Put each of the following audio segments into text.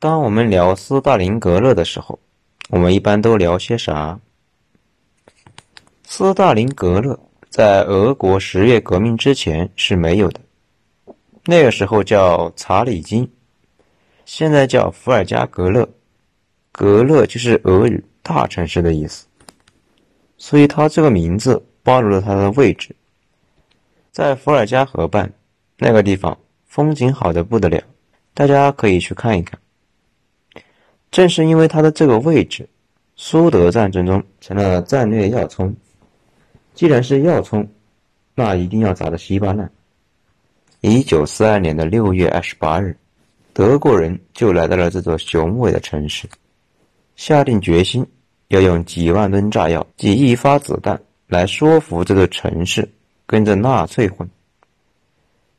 当我们聊斯大林格勒的时候，我们一般都聊些啥？斯大林格勒在俄国十月革命之前是没有的，那个时候叫查理金，现在叫伏尔加格勒，格勒就是俄语大城市的意思，所以它这个名字暴露了它的位置，在伏尔加河畔那个地方，风景好的不得了，大家可以去看一看。正是因为它的这个位置，苏德战争中成了战略要冲。既然是要冲，那一定要砸得稀巴烂。一九四二年的六月二十八日，德国人就来到了这座雄伟的城市，下定决心要用几万吨炸药、几亿发子弹来说服这座城市跟着纳粹混。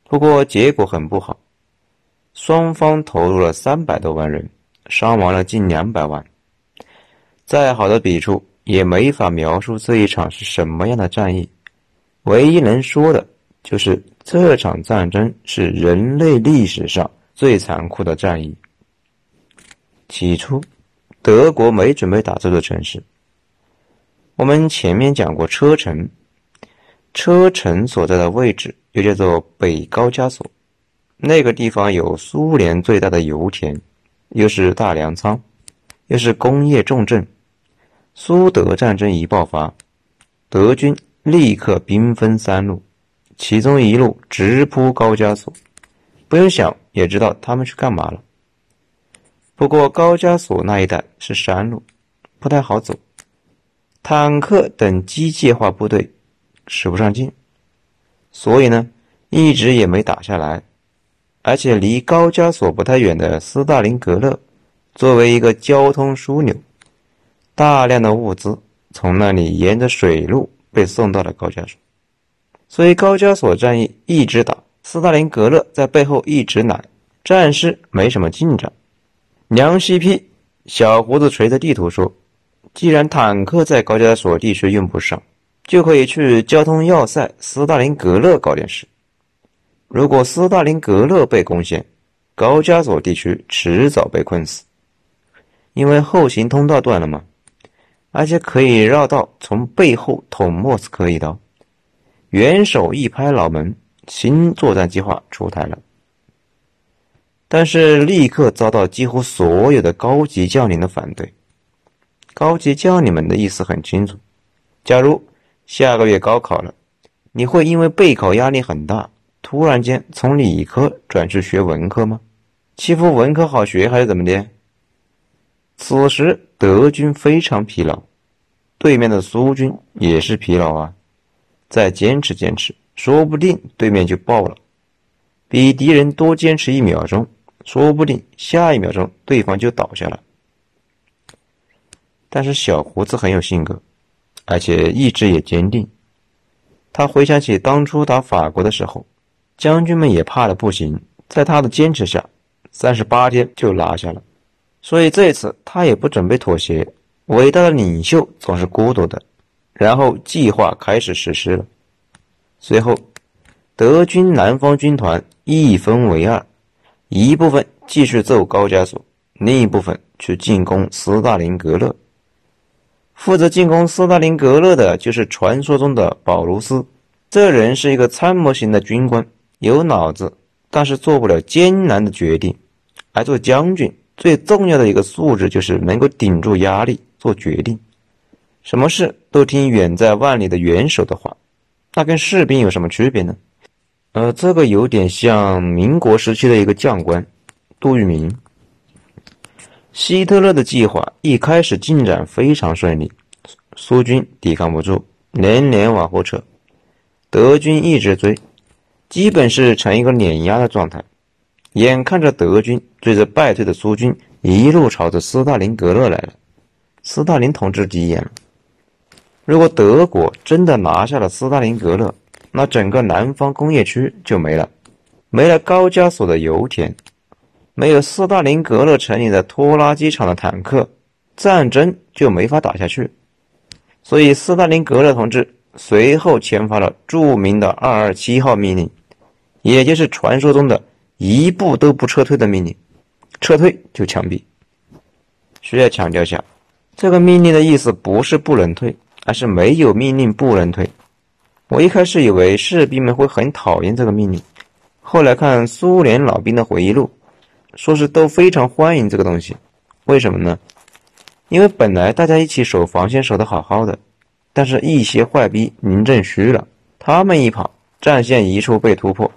不过结果很不好，双方投入了三百多万人。伤亡了近两百万，再好的笔触也没法描述这一场是什么样的战役。唯一能说的就是这场战争是人类历史上最残酷的战役。起初，德国没准备打这座城市。我们前面讲过车臣，车臣所在的位置又叫做北高加索，那个地方有苏联最大的油田。又是大粮仓，又是工业重镇。苏德战争一爆发，德军立刻兵分三路，其中一路直扑高加索。不用想也知道他们去干嘛了。不过高加索那一带是山路，不太好走，坦克等机械化部队使不上劲，所以呢，一直也没打下来。而且离高加索不太远的斯大林格勒，作为一个交通枢纽，大量的物资从那里沿着水路被送到了高加索，所以高加索战役一直打，斯大林格勒在背后一直揽，战事没什么进展。梁西批小胡子垂着地图说：“既然坦克在高加索地区用不上，就可以去交通要塞斯大林格勒搞点事。”如果斯大林格勒被攻陷，高加索地区迟早被困死，因为后勤通道断了嘛，而且可以绕道从背后捅莫斯科一刀。元首一拍脑门，新作战计划出台了，但是立刻遭到几乎所有的高级将领的反对。高级将领们的意思很清楚：假如下个月高考了，你会因为备考压力很大。突然间从理科转去学文科吗？欺负文科好学还是怎么的？此时德军非常疲劳，对面的苏军也是疲劳啊。再坚持坚持，说不定对面就爆了。比敌人多坚持一秒钟，说不定下一秒钟对方就倒下了。但是小胡子很有性格，而且意志也坚定。他回想起当初打法国的时候。将军们也怕的不行，在他的坚持下，三十八天就拿下了。所以这次他也不准备妥协。伟大的领袖总是孤独的。然后计划开始实施了。随后，德军南方军团一分为二，一部分继续揍高加索，另一部分去进攻斯大林格勒。负责进攻斯大林格勒的就是传说中的保卢斯，这人是一个参谋型的军官。有脑子，但是做不了艰难的决定。而做将军最重要的一个素质就是能够顶住压力做决定，什么事都听远在万里的元首的话。那跟士兵有什么区别呢？呃，这个有点像民国时期的一个将官杜聿明。希特勒的计划一开始进展非常顺利，苏军抵抗不住，连连往后撤，德军一直追。基本是呈一个碾压的状态，眼看着德军追着败退的苏军一路朝着斯大林格勒来了，斯大林同志急眼了。如果德国真的拿下了斯大林格勒，那整个南方工业区就没了，没了高加索的油田，没有斯大林格勒城里的拖拉机厂的坦克，战争就没法打下去。所以，斯大林格勒同志随后签发了著名的二二七号命令。也就是传说中的一步都不撤退的命令，撤退就枪毙。需要强调下，这个命令的意思不是不能退，而是没有命令不能退。我一开始以为士兵们会很讨厌这个命令，后来看苏联老兵的回忆录，说是都非常欢迎这个东西。为什么呢？因为本来大家一起守防线守得好好的，但是一些坏逼临阵虚了，他们一跑，战线一处被突破，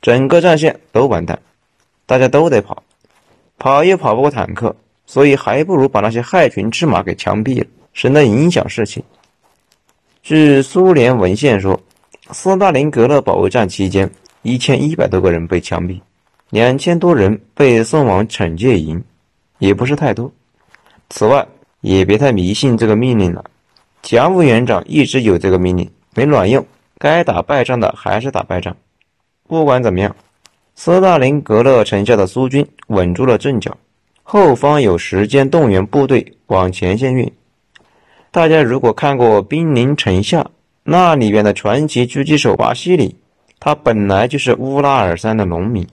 整个战线都完蛋，大家都得跑，跑也跑不过坦克，所以还不如把那些害群之马给枪毙了，省得影响士气。据苏联文献说，斯大林格勒保卫战期间，一千一百多个人被枪毙，两千多人被送往惩戒营，也不是太多。此外，也别太迷信这个命令了。蒋委员长一直有这个命令，没卵用，该打败仗的还是打败仗。不管怎么样，斯大林格勒城下的苏军稳住了阵脚，后方有时间动员部队往前线运。大家如果看过《兵临城下》，那里边的传奇狙击手瓦西里，他本来就是乌拉尔山的农民。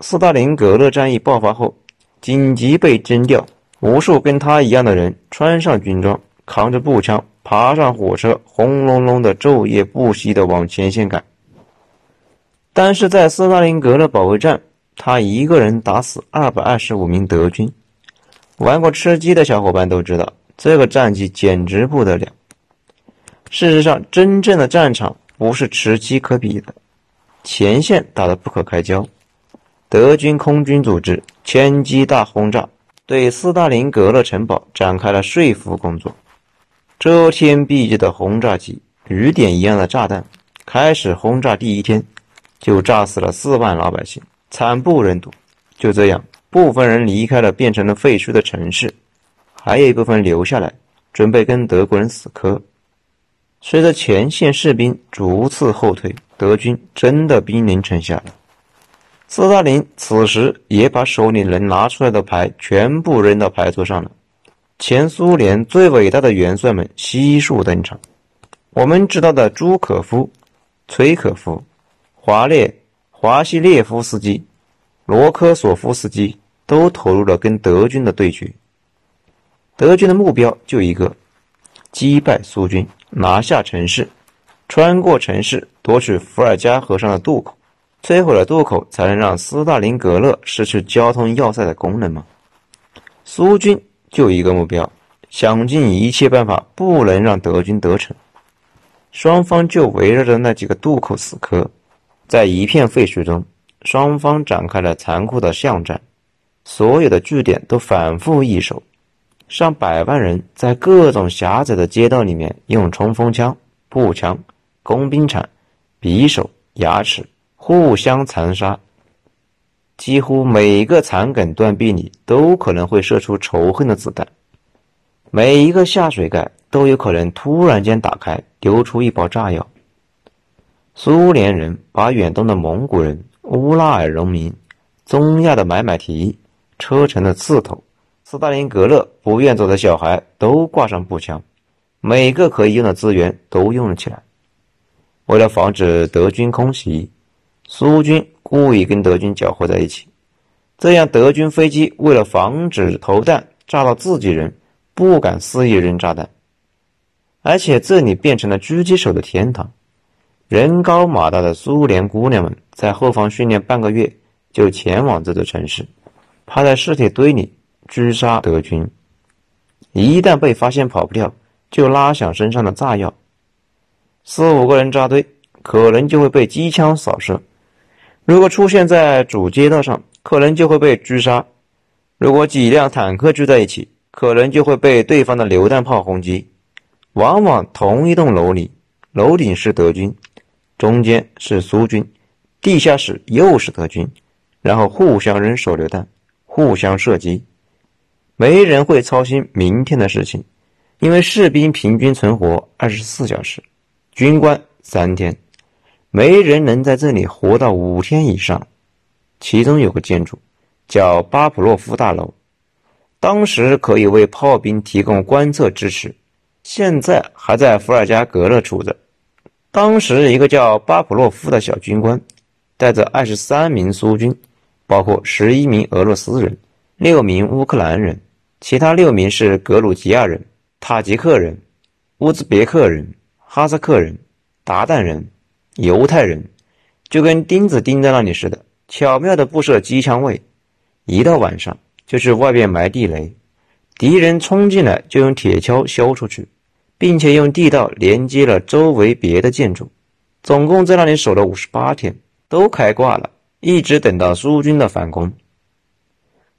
斯大林格勒战役爆发后，紧急被征调，无数跟他一样的人穿上军装，扛着步枪，爬上火车，轰隆隆的昼夜不息的往前线赶。但是在斯大林格勒保卫战，他一个人打死二百二十五名德军。玩过吃鸡的小伙伴都知道。这个战绩简直不得了。事实上，真正的战场不是吃鸡可比的，前线打得不可开交。德军空军组织千机大轰炸，对斯大林格勒城堡展开了说服工作。遮天蔽日的轰炸机，雨点一样的炸弹，开始轰炸第一天，就炸死了四万老百姓，惨不忍睹。就这样，部分人离开了变成了废墟的城市。还有一部分留下来，准备跟德国人死磕。随着前线士兵逐次后退，德军真的兵临城下了。斯大林此时也把手里能拿出来的牌全部扔到牌桌上了。前苏联最伟大的元帅们悉数登场。我们知道的朱可夫、崔可夫、华列、华西列夫斯基、罗科索夫斯基都投入了跟德军的对决。德军的目标就一个：击败苏军，拿下城市，穿过城市，夺取伏尔加河上的渡口，摧毁了渡口，才能让斯大林格勒失去交通要塞的功能吗？苏军就一个目标，想尽一切办法不能让德军得逞。双方就围绕着那几个渡口死磕，在一片废墟中，双方展开了残酷的巷战，所有的据点都反复易手。上百万人在各种狭窄的街道里面用冲锋枪、步枪、工兵铲、匕首、牙齿互相残杀。几乎每一个残梗断壁里都可能会射出仇恨的子弹，每一个下水盖都有可能突然间打开，丢出一包炸药。苏联人把远东的蒙古人、乌拉尔农民、中亚的买买提车臣的刺头。斯大林格勒不愿走的小孩都挂上步枪，每个可以用的资源都用了起来。为了防止德军空袭，苏军故意跟德军搅和在一起，这样德军飞机为了防止投弹炸到自己人，不敢肆意扔炸弹。而且这里变成了狙击手的天堂，人高马大的苏联姑娘们在后方训练半个月，就前往这座城市，趴在尸体堆里。狙杀德军，一旦被发现跑不掉，就拉响身上的炸药。四五个人扎堆，可能就会被机枪扫射；如果出现在主街道上，可能就会被狙杀；如果几辆坦克聚在一起，可能就会被对方的榴弹炮轰击。往往同一栋楼里，楼顶是德军，中间是苏军，地下室又是德军，然后互相扔手榴弹，互相射击。没人会操心明天的事情，因为士兵平均存活二十四小时，军官三天，没人能在这里活到五天以上。其中有个建筑叫巴甫洛夫大楼，当时可以为炮兵提供观测支持，现在还在伏尔加格勒处着。当时一个叫巴甫洛夫的小军官，带着二十三名苏军，包括十一名俄罗斯人。六名乌克兰人，其他六名是格鲁吉亚人、塔吉克人、乌兹别克人、哈萨克人、鞑靼人、犹太人，就跟钉子钉在那里似的，巧妙地布设机枪位。一到晚上，就去外边埋地雷，敌人冲进来就用铁锹削出去，并且用地道连接了周围别的建筑。总共在那里守了五十八天，都开挂了，一直等到苏军的反攻。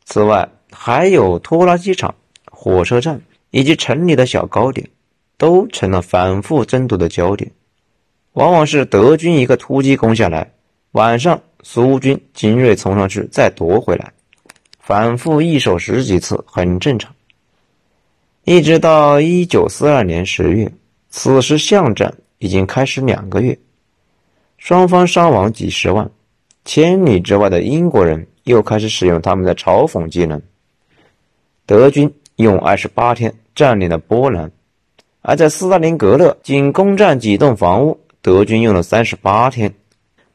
此外，还有拖拉机厂、火车站以及城里的小高点，都成了反复争夺的焦点。往往是德军一个突击攻下来，晚上苏军精锐冲上去再夺回来，反复易手十几次很正常。一直到一九四二年十月，此时巷战已经开始两个月。双方伤亡几十万，千里之外的英国人又开始使用他们的嘲讽技能。德军用二十八天占领了波兰，而在斯大林格勒仅攻占几栋房屋，德军用了三十八天。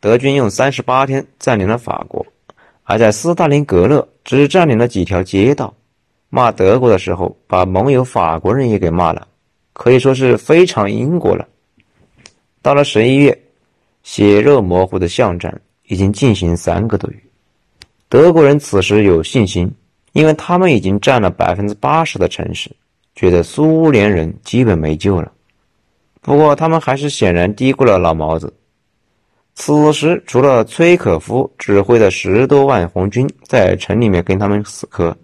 德军用三十八天占领了法国，而在斯大林格勒只占领了几条街道。骂德国的时候，把盟友法国人也给骂了，可以说是非常英国了。到了十一月。血肉模糊的巷战已经进行三个多月，德国人此时有信心，因为他们已经占了百分之八十的城市，觉得苏联人基本没救了。不过他们还是显然低估了老毛子。此时，除了崔可夫指挥的十多万红军在城里面跟他们死磕，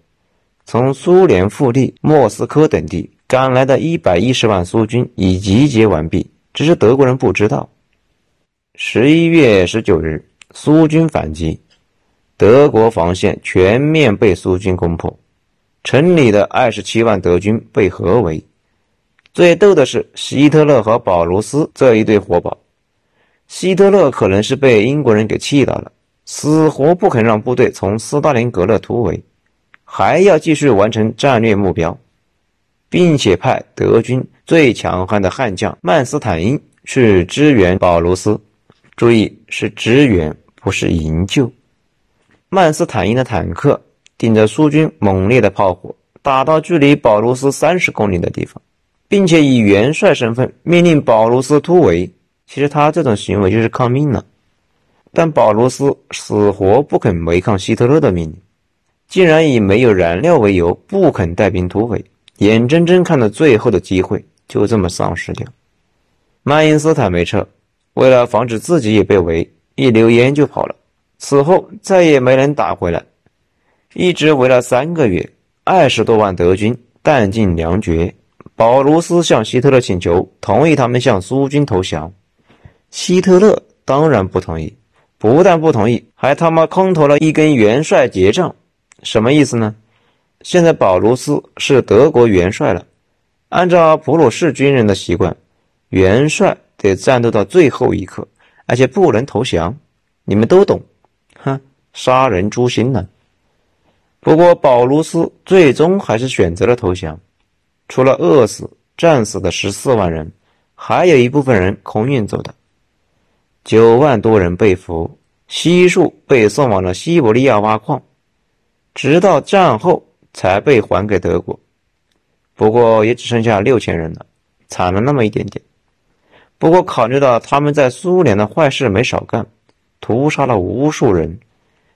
从苏联腹地、莫斯科等地赶来的一百一十万苏军已集结完毕，只是德国人不知道。十一月十九日，苏军反击，德国防线全面被苏军攻破，城里的二十七万德军被合围。最逗的是，希特勒和保罗斯这一对活宝。希特勒可能是被英国人给气到了，死活不肯让部队从斯大林格勒突围，还要继续完成战略目标，并且派德军最强悍的悍将曼斯坦因去支援保罗斯。注意，是支援，不是营救。曼斯坦因的坦克顶着苏军猛烈的炮火，打到距离保罗斯三十公里的地方，并且以元帅身份命令保罗斯突围。其实他这种行为就是抗命了，但保罗斯死活不肯违抗希特勒的命令，竟然以没有燃料为由不肯带兵突围，眼睁睁看着最后的机会就这么丧失掉。曼因斯坦没撤。为了防止自己也被围，一溜烟就跑了。此后再也没能打回来，一直围了三个月，二十多万德军弹尽粮绝。保卢斯向希特勒请求同意他们向苏军投降，希特勒当然不同意，不但不同意，还他妈空投了一根元帅结账。什么意思呢？现在保卢斯是德国元帅了，按照普鲁士军人的习惯，元帅。得战斗到最后一刻，而且不能投降，你们都懂，哼，杀人诛心呢。不过保卢斯最终还是选择了投降，除了饿死、战死的十四万人，还有一部分人空运走的，九万多人被俘，悉数被送往了西伯利亚挖矿，直到战后才被还给德国。不过也只剩下六千人了，惨了那么一点点。不过，考虑到他们在苏联的坏事没少干，屠杀了无数人，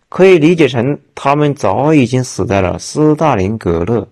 可以理解成他们早已经死在了斯大林格勒。